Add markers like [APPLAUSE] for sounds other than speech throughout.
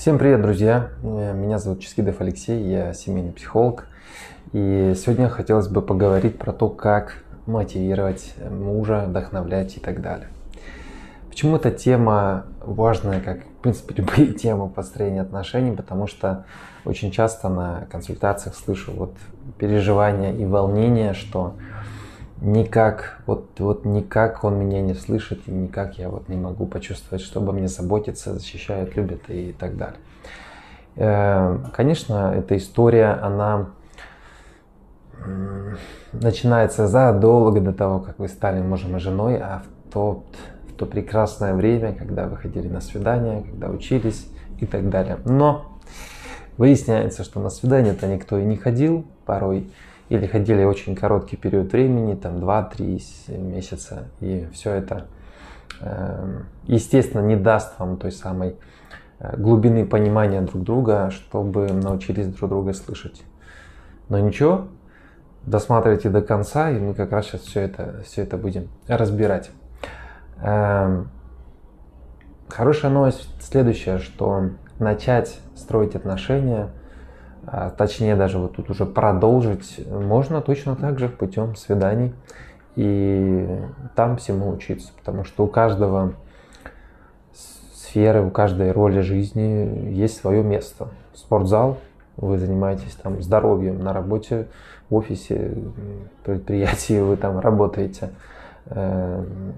Всем привет, друзья! Меня зовут Ческидов Алексей, я семейный психолог. И сегодня хотелось бы поговорить про то, как мотивировать мужа, вдохновлять и так далее. Почему эта тема важная, как, в принципе, [LAUGHS] любые темы построения отношений, потому что очень часто на консультациях слышу вот переживания и волнения, что никак, вот, вот никак он меня не слышит, и никак я вот не могу почувствовать, чтобы мне заботиться, защищают, любят и так далее. Э, конечно, эта история, она начинается задолго до того, как вы стали мужем и женой, а в то, в то прекрасное время, когда вы ходили на свидание, когда учились и так далее. Но выясняется, что на свидание-то никто и не ходил порой, или ходили очень короткий период времени, там 2-3 месяца, и все это, эм, естественно, не даст вам той самой э, глубины понимания друг друга, чтобы научились друг друга слышать. Но ничего, досматривайте до конца, и мы как раз сейчас все это, все это будем разбирать. Эм, хорошая новость следующая, что начать строить отношения – а, точнее даже вот тут уже продолжить можно точно так же путем свиданий и там всему учиться, потому что у каждого сферы, у каждой роли жизни есть свое место. Спортзал, вы занимаетесь там здоровьем на работе, в офисе, предприятии вы там работаете, эм,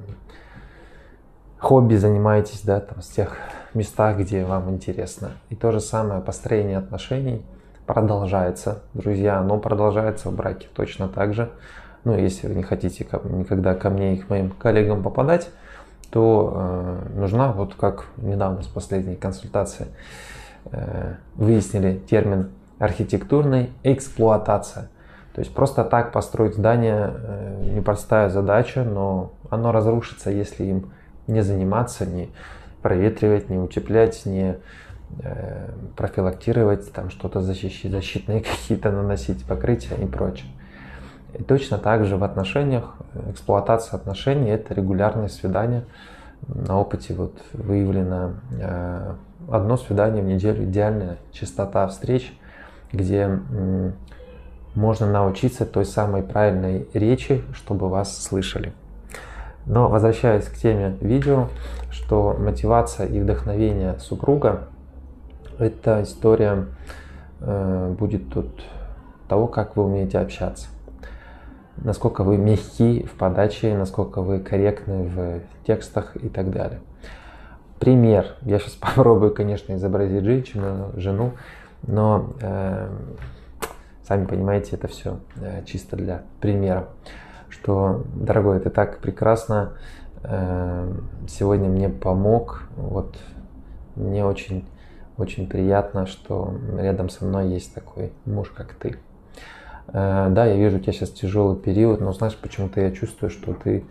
хобби занимаетесь, да, там с тех местах, где вам интересно. И то же самое построение отношений – продолжается, друзья, оно продолжается в браке точно так же. Ну, если вы не хотите никогда ко мне и к моим коллегам попадать, то э, нужна, вот как недавно с последней консультации э, выяснили термин архитектурной эксплуатация. То есть просто так построить здание э, непростая задача, но оно разрушится, если им не заниматься, не проветривать, не утеплять, не профилактировать, там что-то защищать, защитные [LAUGHS] какие-то наносить покрытия и прочее. И точно так же в отношениях, эксплуатация отношений – это регулярные свидания. На опыте вот выявлено э, одно свидание в неделю, идеальная частота встреч, где можно научиться той самой правильной речи, чтобы вас слышали. Но возвращаясь к теме видео, что мотивация и вдохновение супруга эта история э, будет тут того, как вы умеете общаться. Насколько вы мягки в подаче, насколько вы корректны в текстах и так далее. Пример. Я сейчас [LAUGHS] попробую, конечно, изобразить женщину, жену, но э, сами понимаете, это все э, чисто для примера. Что, дорогой, ты так прекрасно э, сегодня мне помог. Вот мне очень очень приятно, что рядом со мной есть такой муж, как ты. Э, да, я вижу, у тебя сейчас тяжелый период, но знаешь, почему-то я чувствую, что ты,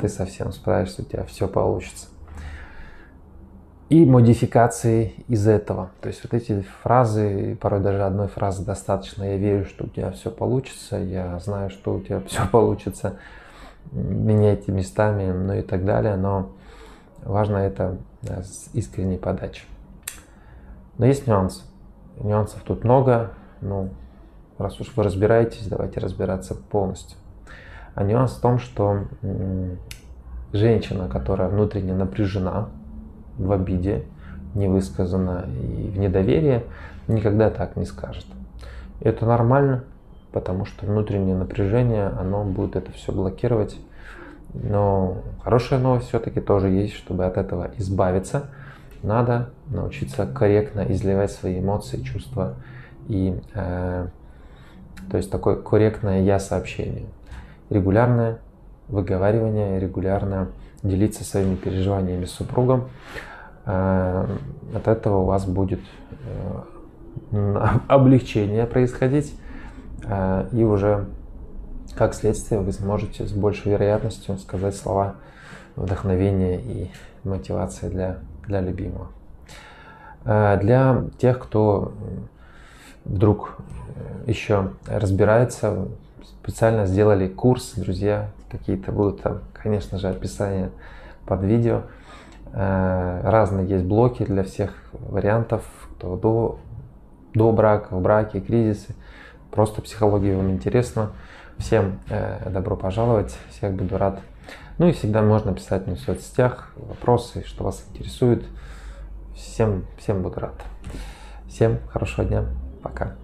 ты совсем справишься, у тебя все получится. И модификации из этого. То есть вот эти фразы, порой даже одной фразы достаточно. Я верю, что у тебя все получится, я знаю, что у тебя [LAUGHS] все получится. Меняйте местами, ну и так далее. Но важно это с искренней подачей. Но есть нюансы. Нюансов тут много. Ну, раз уж вы разбираетесь, давайте разбираться полностью. А нюанс в том, что женщина, которая внутренне напряжена, в обиде, не высказана и в недоверии, никогда так не скажет. это нормально, потому что внутреннее напряжение, оно будет это все блокировать. Но хорошая новость все-таки тоже есть, чтобы от этого избавиться – надо научиться корректно изливать свои эмоции, чувства и э, то есть такое корректное я сообщение, регулярное выговаривание, регулярно делиться своими переживаниями с супругом. Э, от этого у вас будет э, [LAUGHS] облегчение происходить э, и уже как следствие вы сможете с большей вероятностью сказать слова вдохновения и мотивации для для любимого. Э, для тех, кто вдруг э, еще разбирается, специально сделали курс, друзья, какие-то будут там, конечно же, описания под видео. Э, разные есть блоки для всех вариантов, кто до, до брака, в браке, кризисы. Просто психология вам интересна. Всем э, добро пожаловать, всех буду рад. Ну и всегда можно писать на соцсетях вопросы, что вас интересует. Всем, всем буду рад. Всем хорошего дня. Пока.